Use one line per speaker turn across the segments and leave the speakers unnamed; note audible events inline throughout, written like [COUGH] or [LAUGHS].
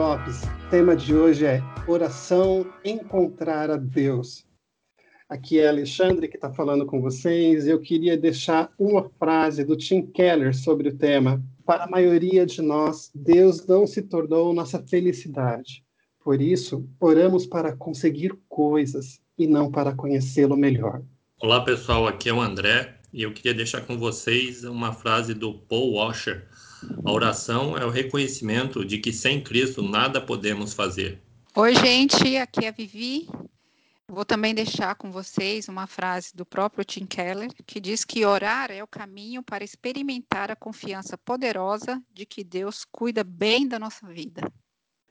Drops. O tema de hoje é Oração Encontrar a Deus. Aqui é Alexandre que está falando com vocês. Eu queria deixar uma frase do Tim Keller sobre o tema. Para a maioria de nós, Deus não se tornou nossa felicidade. Por isso, oramos para conseguir coisas e não para conhecê-lo melhor.
Olá, pessoal. Aqui é o André e eu queria deixar com vocês uma frase do Paul Washer. A oração é o reconhecimento de que sem Cristo nada podemos fazer.
Oi, gente. Aqui é a Vivi. Vou também deixar com vocês uma frase do próprio Tim Keller, que diz que orar é o caminho para experimentar a confiança poderosa de que Deus cuida bem da nossa vida.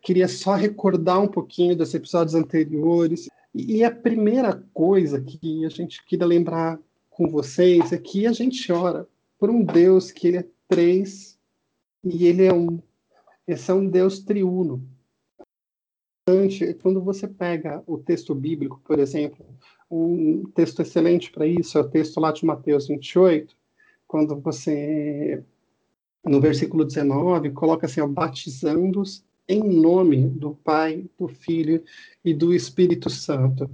Queria só recordar um pouquinho dos episódios anteriores. E a primeira coisa que a gente queria lembrar com vocês é que a gente ora por um Deus que ele é três e ele é um. Esse é um Deus triuno. Quando você pega o texto bíblico, por exemplo, um texto excelente para isso é o texto lá de Mateus 28, quando você, no versículo 19, coloca assim, batizando-os em nome do Pai, do Filho e do Espírito Santo.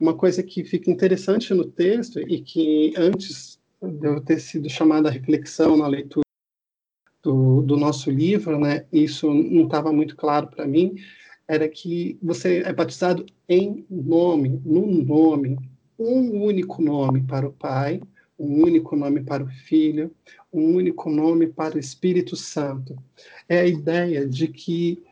Uma coisa que fica interessante no texto e que antes de eu ter sido chamada a reflexão na leitura do, do nosso livro, né, isso não estava muito claro para mim, era que você é batizado em nome, num nome, um único nome para o Pai, um único nome para o Filho, um único nome para o Espírito Santo. É a ideia de que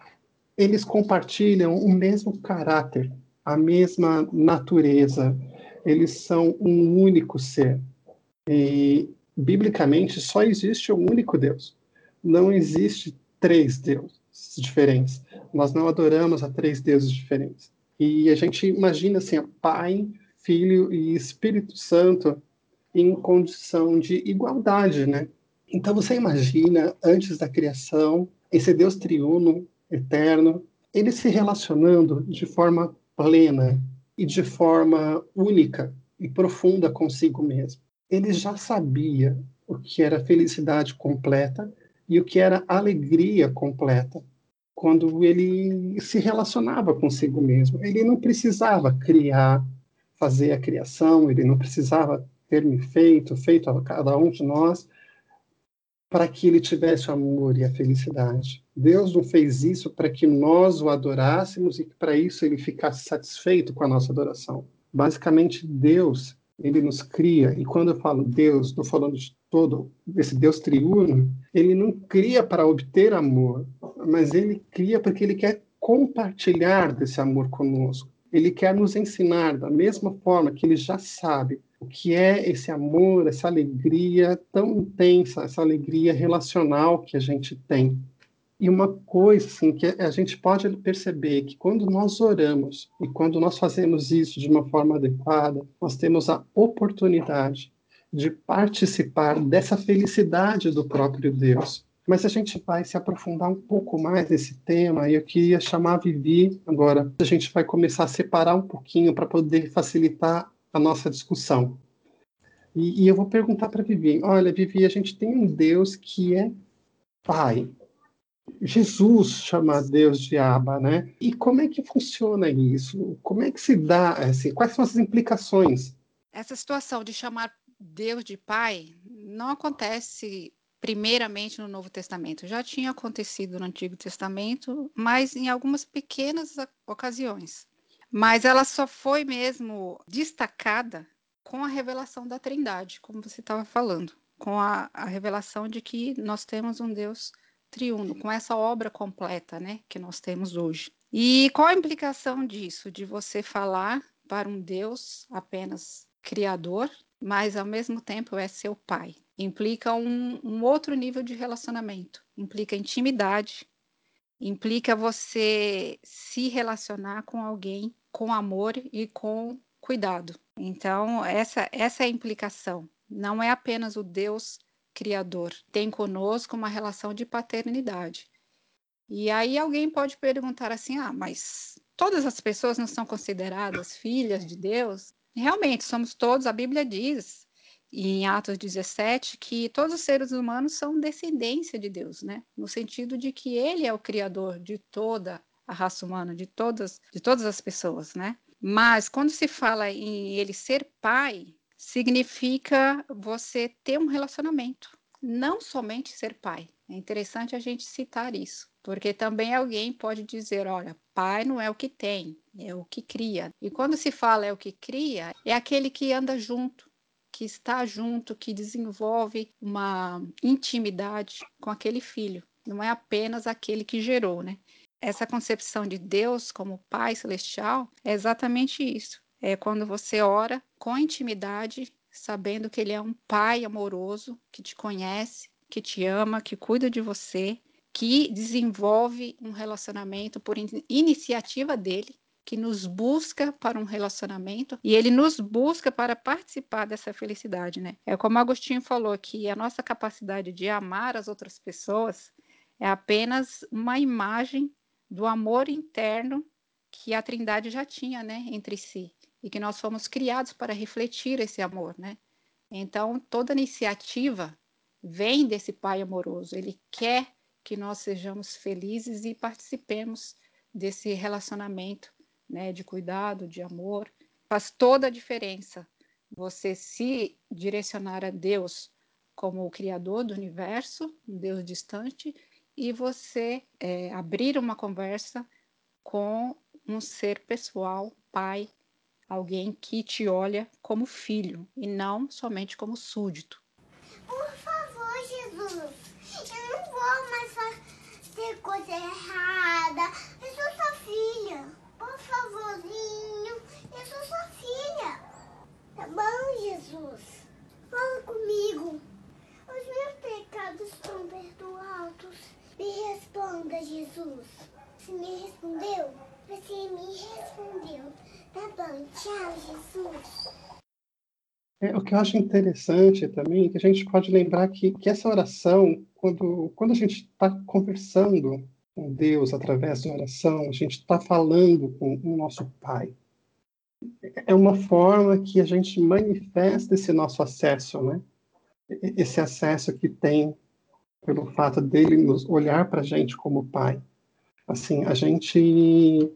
eles compartilham o mesmo caráter, a mesma natureza, eles são um único ser. E, biblicamente, só existe um único Deus. Não existe três deuses diferentes. Nós não adoramos a três deuses diferentes. E a gente imagina assim, Pai, Filho e Espírito Santo em condição de igualdade, né? Então você imagina antes da criação esse Deus triuno eterno, ele se relacionando de forma plena e de forma única e profunda consigo mesmo. Ele já sabia o que era felicidade completa e o que era alegria completa quando ele se relacionava consigo mesmo. Ele não precisava criar, fazer a criação, ele não precisava ter me feito, feito a cada um de nós, para que ele tivesse o amor e a felicidade. Deus não fez isso para que nós o adorássemos e para isso ele ficasse satisfeito com a nossa adoração. Basicamente, Deus, ele nos cria, e quando eu falo Deus, estou falando de todo esse Deus triuno, ele não cria para obter amor, mas ele cria porque ele quer compartilhar desse amor conosco. Ele quer nos ensinar da mesma forma que ele já sabe o que é esse amor, essa alegria tão intensa, essa alegria relacional que a gente tem. E uma coisa assim, que a gente pode perceber que quando nós oramos e quando nós fazemos isso de uma forma adequada, nós temos a oportunidade de participar dessa felicidade do próprio Deus. Mas a gente vai se aprofundar um pouco mais nesse tema e eu queria chamar a Vivi agora. A gente vai começar a separar um pouquinho para poder facilitar a nossa discussão. E, e eu vou perguntar para Vivi: olha, Vivi, a gente tem um Deus que é Pai. Jesus chama Deus de Abba, né? E como é que funciona isso? Como é que se dá? Assim, quais são as implicações?
Essa situação de chamar Deus de Pai não acontece primeiramente no Novo Testamento. Já tinha acontecido no Antigo Testamento, mas em algumas pequenas ocasiões mas ela só foi mesmo destacada com a revelação da Trindade, como você estava falando, com a, a, revelação de que nós temos um Deus triuno, com essa obra completa, né, que nós temos hoje. E qual a implicação disso, de você falar para um Deus apenas criador, mas ao mesmo tempo é seu pai? Implica um, um outro nível de relacionamento, implica intimidade, implica você se relacionar com alguém com amor e com cuidado. Então, essa, essa é a implicação. Não é apenas o Deus criador, tem conosco uma relação de paternidade. E aí alguém pode perguntar assim: ah, mas todas as pessoas não são consideradas filhas de Deus? Realmente, somos todos, a Bíblia diz em Atos 17 que todos os seres humanos são descendência de Deus, né? No sentido de que ele é o criador de toda a raça humana, de todas, de todas as pessoas, né? Mas quando se fala em ele ser pai, significa você ter um relacionamento, não somente ser pai. É interessante a gente citar isso, porque também alguém pode dizer, olha, pai não é o que tem, é o que cria. E quando se fala é o que cria, é aquele que anda junto, que está junto, que desenvolve uma intimidade com aquele filho. Não é apenas aquele que gerou, né? Essa concepção de Deus como Pai celestial é exatamente isso. É quando você ora com intimidade, sabendo que Ele é um Pai amoroso, que te conhece, que te ama, que cuida de você, que desenvolve um relacionamento por in iniciativa dele que nos busca para um relacionamento e ele nos busca para participar dessa felicidade, né? É como Agostinho falou que a nossa capacidade de amar as outras pessoas é apenas uma imagem do amor interno que a Trindade já tinha, né, entre si, e que nós fomos criados para refletir esse amor, né? Então, toda iniciativa vem desse Pai amoroso. Ele quer que nós sejamos felizes e participemos desse relacionamento né, de cuidado, de amor. Faz toda a diferença você se direcionar a Deus como o Criador do universo, um Deus distante, e você é, abrir uma conversa com um ser pessoal, pai, alguém que te olha como filho e não somente como súdito.
Por favor, Jesus, eu não vou mais fazer coisa errada. Eu sou sua filha. Por favorzinho, eu sou sua filha. Tá bom, Jesus? Fala comigo. Os meus pecados estão perdoados. Me responda, Jesus. Você me respondeu? Você me respondeu. Tá bom, tchau, Jesus.
É, o que eu acho interessante também é que a gente pode lembrar que, que essa oração, quando, quando a gente está conversando com Deus através da oração, a gente está falando com o nosso Pai. É uma forma que a gente manifesta esse nosso acesso, né? Esse acesso que tem pelo fato dele nos olhar para a gente como Pai. Assim, a gente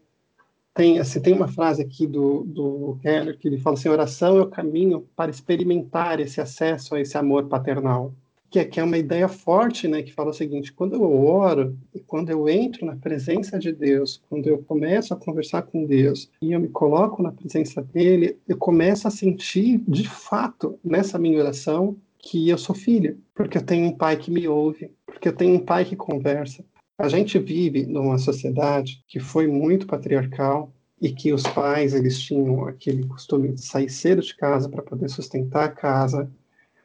tem, assim, tem uma frase aqui do, do Keller que ele fala assim: oração é o caminho para experimentar esse acesso a esse amor paternal que é, que é uma ideia forte, né, que fala o seguinte: quando eu oro e quando eu entro na presença de Deus, quando eu começo a conversar com Deus e eu me coloco na presença dele, eu começo a sentir de fato nessa minha oração que eu sou filha, porque eu tenho um pai que me ouve, porque eu tenho um pai que conversa. A gente vive numa sociedade que foi muito patriarcal e que os pais eles tinham aquele costume de sair cedo de casa para poder sustentar a casa,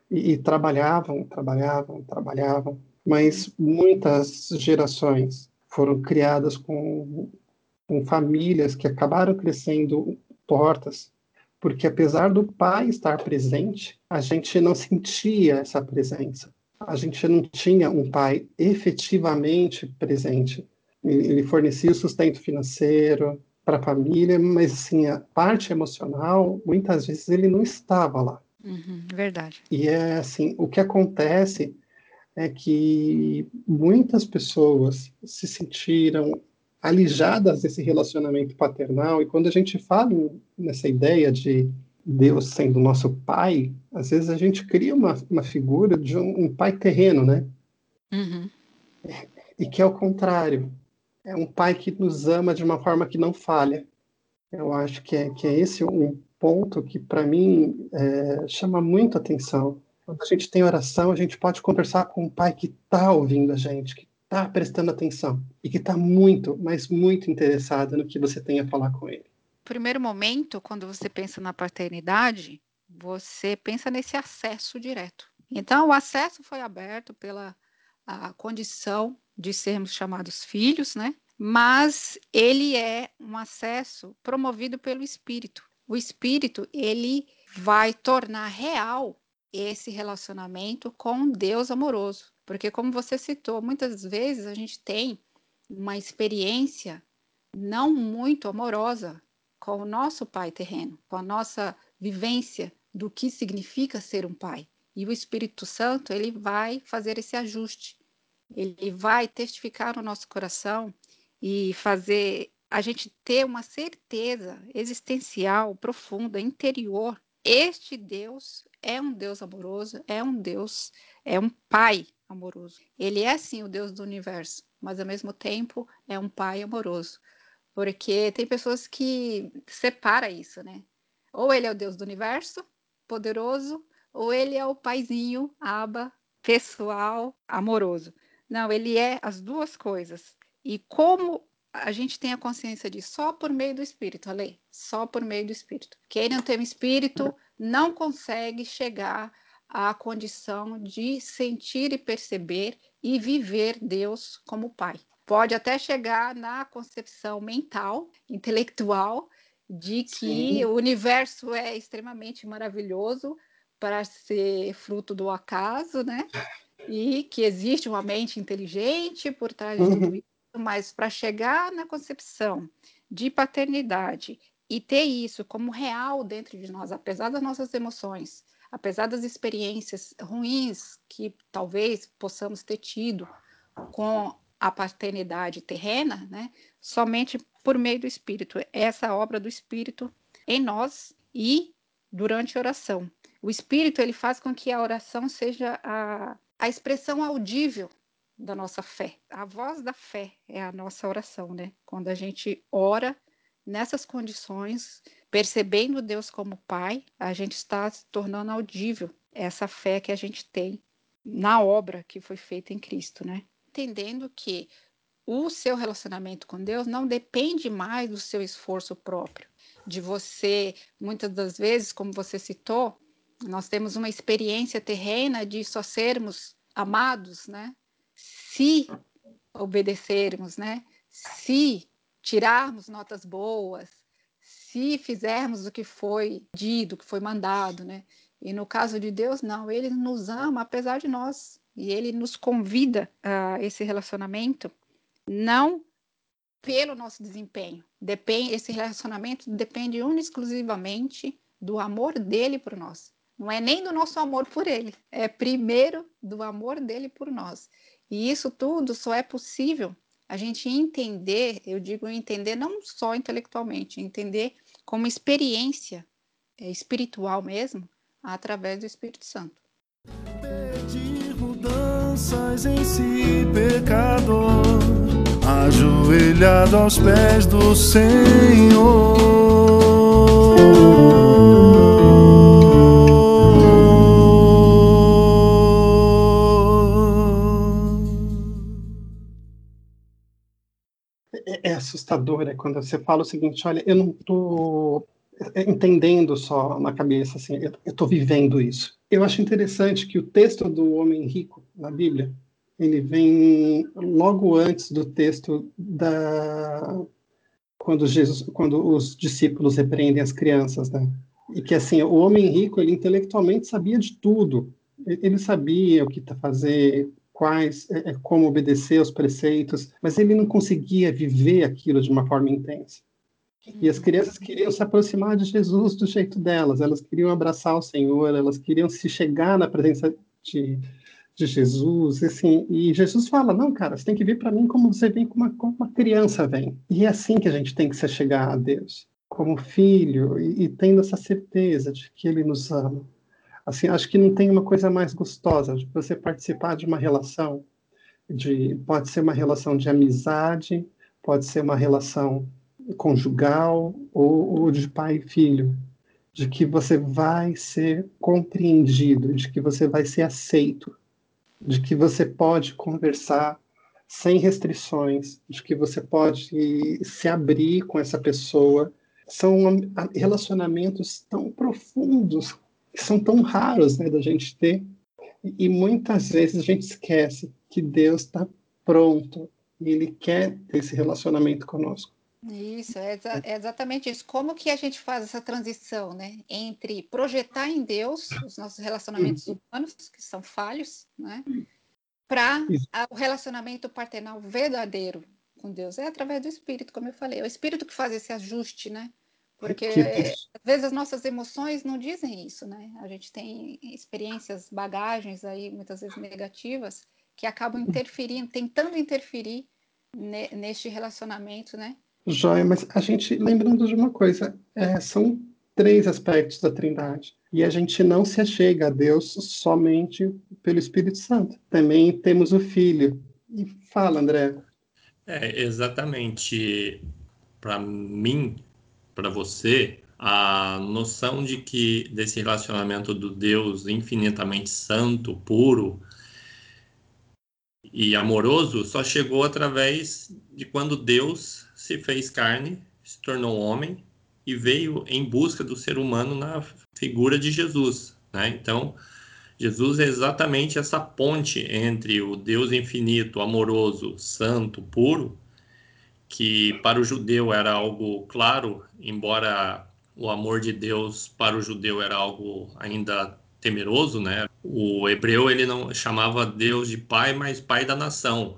e, e trabalhavam, trabalhavam, trabalhavam, mas muitas gerações foram criadas com, com famílias que acabaram crescendo tortas, porque apesar do pai estar presente, a gente não [LAUGHS] sentia essa presença. A gente não tinha um pai efetivamente presente. Ele fornecia o sustento financeiro para a família, mas assim, a parte emocional, muitas vezes ele não estava lá.
Uhum, verdade.
E é assim, o que acontece é que muitas pessoas se sentiram alijadas desse relacionamento paternal, e quando a gente fala nessa ideia de Deus sendo nosso pai, às vezes a gente cria uma, uma figura de um, um pai terreno, né?
Uhum.
E que é o contrário. É um pai que nos ama de uma forma que não falha. Eu acho que é, que é esse um ponto que, para mim, é, chama muito atenção. Quando a gente tem oração, a gente pode conversar com um pai que está ouvindo a gente, que está prestando atenção e que está muito, mas muito interessado no que você tem a falar com ele.
Primeiro momento, quando você pensa na paternidade, você pensa nesse acesso direto. Então, o acesso foi aberto pela condição de sermos chamados filhos, né? Mas ele é um acesso promovido pelo Espírito o espírito ele vai tornar real esse relacionamento com Deus amoroso. Porque, como você citou, muitas vezes a gente tem uma experiência não muito amorosa com o nosso pai terreno, com a nossa vivência do que significa ser um pai. E o Espírito Santo, ele vai fazer esse ajuste. Ele vai testificar no nosso coração e fazer a gente ter uma certeza existencial, profunda, interior. Este Deus é um Deus amoroso, é um Deus, é um pai amoroso. Ele é sim o Deus do universo, mas ao mesmo tempo é um pai amoroso. Porque tem pessoas que separa isso, né? Ou ele é o Deus do universo, poderoso, ou ele é o paizinho, aba, pessoal, amoroso. Não, ele é as duas coisas. E como a gente tem a consciência disso só por meio do Espírito, Ale, só por meio do Espírito. Quem não tem o Espírito não consegue chegar à condição de sentir e perceber e viver Deus como Pai. Pode até chegar na concepção mental, intelectual, de que Sim. o universo é extremamente maravilhoso para ser fruto do acaso, né? E que existe uma mente inteligente por trás de tudo uhum. isso, mas para chegar na concepção de paternidade e ter isso como real dentro de nós, apesar das nossas emoções, apesar das experiências ruins que talvez possamos ter tido com a paternidade terrena, né? Somente por meio do Espírito. Essa obra do Espírito em nós e durante a oração. O Espírito ele faz com que a oração seja a, a expressão audível da nossa fé. A voz da fé é a nossa oração, né? Quando a gente ora nessas condições, percebendo Deus como Pai, a gente está se tornando audível essa fé que a gente tem na obra que foi feita em Cristo, né? Entendendo que o seu relacionamento com Deus não depende mais do seu esforço próprio, de você, muitas das vezes, como você citou, nós temos uma experiência terrena de só sermos amados, né? Se obedecermos, né? Se tirarmos notas boas, se fizermos o que foi dito, o que foi mandado, né? E no caso de Deus, não, ele nos ama apesar de nós. E ele nos convida a esse relacionamento não pelo nosso desempenho. Depende, esse relacionamento depende exclusivamente do amor dele por nós. Não é nem do nosso amor por ele, é primeiro do amor dele por nós. E isso tudo só é possível a gente entender, eu digo entender não só intelectualmente, entender como experiência é, espiritual mesmo, através do Espírito Santo. Mudanças em si, pecador ajoelhado aos pés do Senhor.
É, é assustador é quando você fala o seguinte: olha, eu não estou entendendo só na cabeça, assim, eu estou vivendo isso. Eu acho interessante que o texto do homem rico na Bíblia ele vem logo antes do texto da quando Jesus, quando os discípulos repreendem as crianças, né? E que assim, o homem rico, ele intelectualmente sabia de tudo. Ele sabia o que fazer, quais, é, é, como obedecer aos preceitos, mas ele não conseguia viver aquilo de uma forma intensa. E as crianças queriam se aproximar de Jesus do jeito delas, elas queriam abraçar o Senhor, elas queriam se chegar na presença de, de Jesus, assim, e Jesus fala, não, cara, você tem que vir para mim como você vem, como uma, como uma criança vem. E é assim que a gente tem que se chegar a Deus, como filho, e, e tendo essa certeza de que Ele nos ama. Assim, acho que não tem uma coisa mais gostosa de você participar de uma relação, de pode ser uma relação de amizade, pode ser uma relação conjugal ou, ou de pai e filho, de que você vai ser compreendido, de que você vai ser aceito, de que você pode conversar sem restrições, de que você pode se abrir com essa pessoa. São relacionamentos tão profundos, que são tão raros né, da gente ter, e muitas vezes a gente esquece que Deus está pronto e Ele quer esse relacionamento conosco.
Isso, é, exa é, exatamente isso. Como que a gente faz essa transição, né, entre projetar em Deus os nossos relacionamentos humanos, que são falhos, né, para o relacionamento paternal verdadeiro com Deus? É através do Espírito, como eu falei. É o Espírito que faz esse ajuste, né, Porque que... às vezes as nossas emoções não dizem isso, né? A gente tem experiências, bagagens aí muitas vezes negativas que acabam interferindo, tentando interferir ne neste relacionamento, né?
Joia, mas a gente, lembrando de uma coisa, é, são três aspectos da Trindade. E a gente não se achega a Deus somente pelo Espírito Santo. Também temos o Filho. E fala, André.
É, exatamente. Para mim, para você, a noção de que desse relacionamento do Deus infinitamente santo, puro e amoroso só chegou através de quando Deus se fez carne, se tornou homem e veio em busca do ser humano na figura de Jesus. Né? Então, Jesus é exatamente essa ponte entre o Deus infinito, amoroso, santo, puro, que para o judeu era algo claro, embora o amor de Deus para o judeu era algo ainda temeroso, né? O hebreu ele não chamava Deus de pai, mas pai da nação,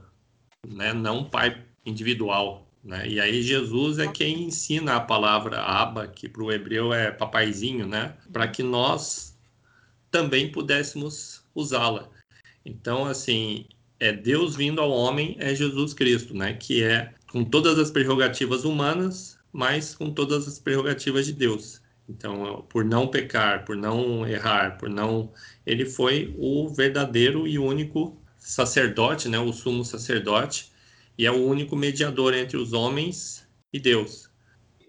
né? Não pai individual. Né? E aí Jesus é quem ensina a palavra Abba, que para o hebreu é papaizinho, né? Para que nós também pudéssemos usá-la. Então, assim, é Deus vindo ao homem, é Jesus Cristo, né? Que é com todas as prerrogativas humanas, mas com todas as prerrogativas de Deus. Então, por não pecar, por não errar, por não, ele foi o verdadeiro e único sacerdote, né? O sumo sacerdote e é o único mediador entre os homens e Deus.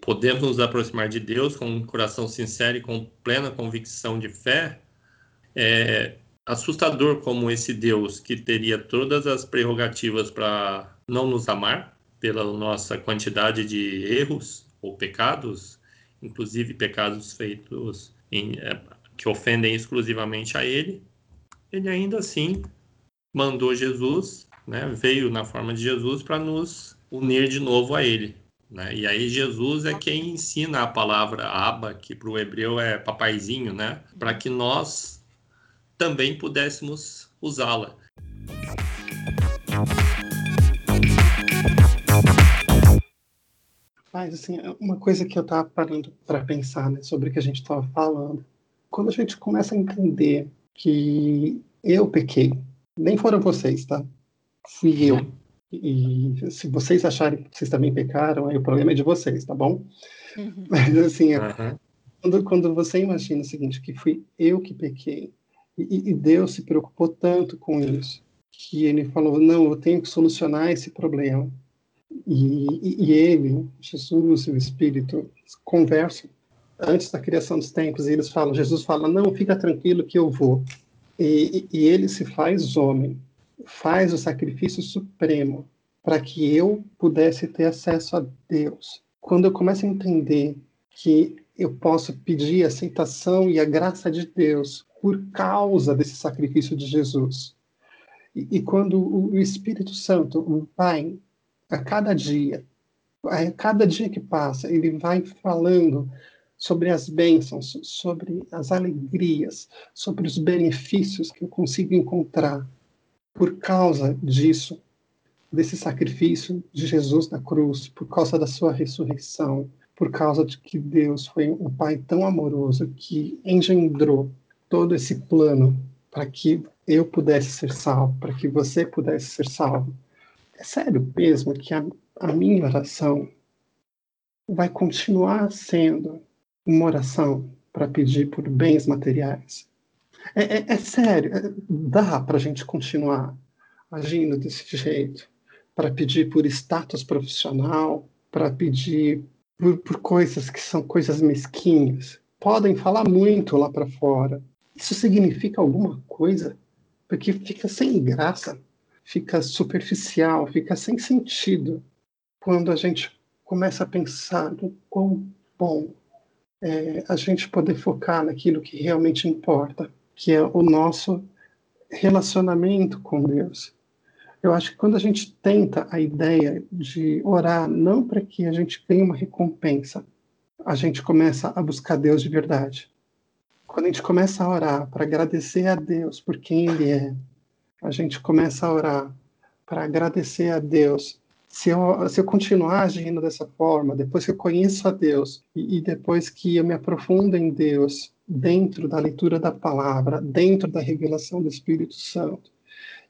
Podemos nos aproximar de Deus com um coração sincero e com plena convicção de fé. É assustador como esse Deus que teria todas as prerrogativas para não nos amar pela nossa quantidade de erros ou pecados, inclusive pecados feitos em, é, que ofendem exclusivamente a Ele, Ele ainda assim mandou Jesus né, veio na forma de Jesus para nos unir de novo a Ele. Né? E aí Jesus é quem ensina a palavra Abba, que para o hebreu é papaizinho, né? para que nós também pudéssemos usá-la.
Mas, assim, uma coisa que eu estava parando para pensar né, sobre o que a gente estava falando, quando a gente começa a entender que eu pequei, nem foram vocês, tá? Fui eu. E se vocês acharem que vocês também pecaram, aí o problema é de vocês, tá bom? Uhum. [LAUGHS] Mas assim, uhum. quando, quando você imagina o seguinte, que fui eu que pequei, e, e Deus se preocupou tanto com isso, que ele falou, não, eu tenho que solucionar esse problema. E, e, e ele, Jesus e o Espírito, conversam antes da criação dos tempos, e eles falam, Jesus fala, não, fica tranquilo que eu vou. E, e, ele se faz homem, faz o sacrifício supremo para que eu pudesse ter acesso a Deus. Quando eu começo a entender que eu posso pedir a aceitação e a graça de Deus por causa desse sacrifício de Jesus. E, e quando o Espírito Santo, o Pai, a cada dia, a cada dia que passa, ele vai falando sobre as bênçãos, sobre as alegrias, sobre os benefícios que eu consigo encontrar por causa disso, desse sacrifício de Jesus na cruz, por causa da sua ressurreição, por causa de que Deus foi um Pai tão amoroso que engendrou todo esse plano para que eu pudesse ser salvo, para que você pudesse ser salvo. É sério mesmo que a, a minha oração vai continuar sendo uma oração para pedir por bens materiais, é, é, é sério, é, dá para a gente continuar agindo desse jeito, para pedir por status profissional, para pedir por, por coisas que são coisas mesquinhas. Podem falar muito lá para fora. Isso significa alguma coisa? Porque fica sem graça, fica superficial, fica sem sentido quando a gente começa a pensar no quão bom é a gente poder focar naquilo que realmente importa que é o nosso relacionamento com Deus. Eu acho que quando a gente tenta a ideia de orar não para que a gente tenha uma recompensa, a gente começa a buscar Deus de verdade. Quando a gente começa a orar para agradecer a Deus por quem Ele é, a gente começa a orar para agradecer a Deus Se eu, se eu continuar agindo dessa forma, depois que eu conheço a Deus e, e depois que eu me aprofundo em Deus, dentro da leitura da palavra, dentro da revelação do Espírito Santo,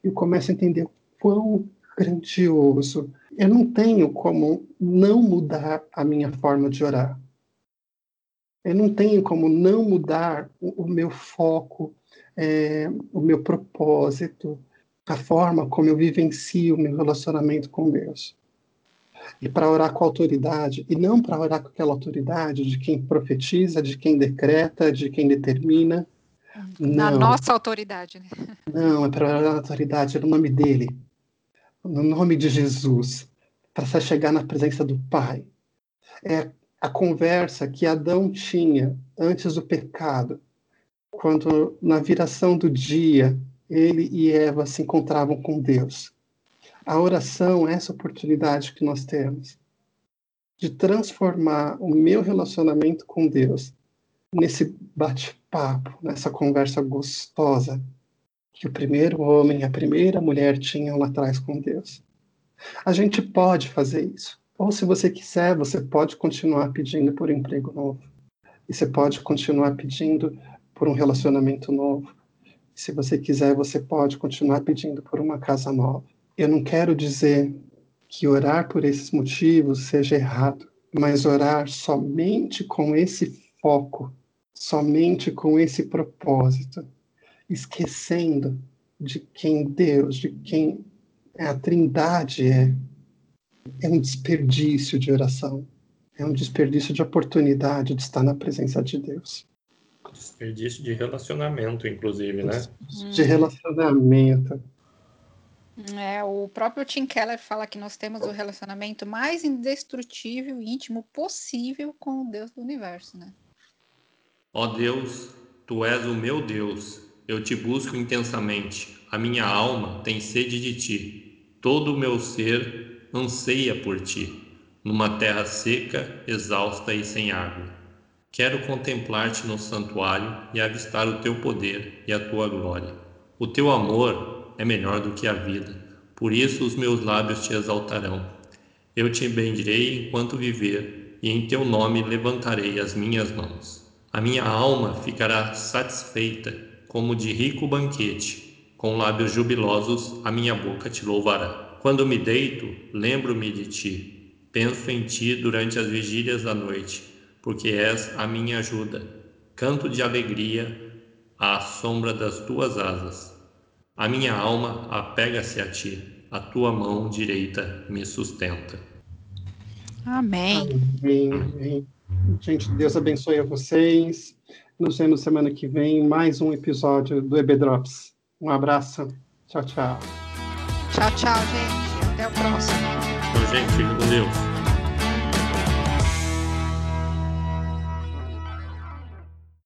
eu começo a entender quão grandioso. Eu não tenho como não mudar a minha forma de orar. Eu não tenho como não mudar o, o meu foco, é, o meu propósito, a forma como eu vivencio o meu relacionamento com Deus. E para orar com autoridade, e não para orar com aquela autoridade de quem profetiza, de quem decreta, de quem determina.
Na não. nossa autoridade, né? [LAUGHS]
Não, é para orar na autoridade, é no nome dele, no nome de Jesus, para chegar na presença do Pai. É a conversa que Adão tinha antes do pecado, quando na viração do dia ele e Eva se encontravam com Deus. A oração é essa oportunidade que nós temos de transformar o meu relacionamento com Deus nesse bate-papo, nessa conversa gostosa que o primeiro homem e a primeira mulher tinham lá atrás com Deus. A gente pode fazer isso. Ou se você quiser, você pode continuar pedindo por um emprego novo. E você pode continuar pedindo por um relacionamento novo. Se você quiser, você pode continuar pedindo por uma casa nova. Eu não quero dizer que orar por esses motivos seja errado, mas orar somente com esse foco, somente com esse propósito, esquecendo de quem Deus, de quem a Trindade é, é um desperdício de oração, é um desperdício de oportunidade de estar na presença de Deus.
Desperdício de relacionamento, inclusive, né?
De relacionamento.
É, o próprio Tim Keller fala que nós temos o relacionamento mais indestrutível e íntimo possível com o Deus do universo, né?
Ó Deus, tu és o meu Deus. Eu te busco intensamente. A minha alma tem sede de ti. Todo o meu ser anseia por ti, numa terra seca, exausta e sem água. Quero contemplar-te no santuário e avistar o teu poder e a tua glória. O teu amor é melhor do que a vida, por isso os meus lábios te exaltarão. Eu te bendirei enquanto viver, e em teu nome levantarei as minhas mãos. A minha alma ficará satisfeita, como de rico banquete, com lábios jubilosos a minha boca te louvará. Quando me deito, lembro-me de ti, penso em ti durante as vigílias da noite porque és a minha ajuda. Canto de alegria à sombra das tuas asas. A minha alma apega-se a ti, a tua mão direita me sustenta.
Amém.
Amém. Gente, Deus abençoe a vocês. Nos vemos semana que vem, mais um episódio do EB Drops. Um abraço. Tchau, tchau.
Tchau, tchau, gente. Até o próximo.
Tchau, gente. Fique com Deus.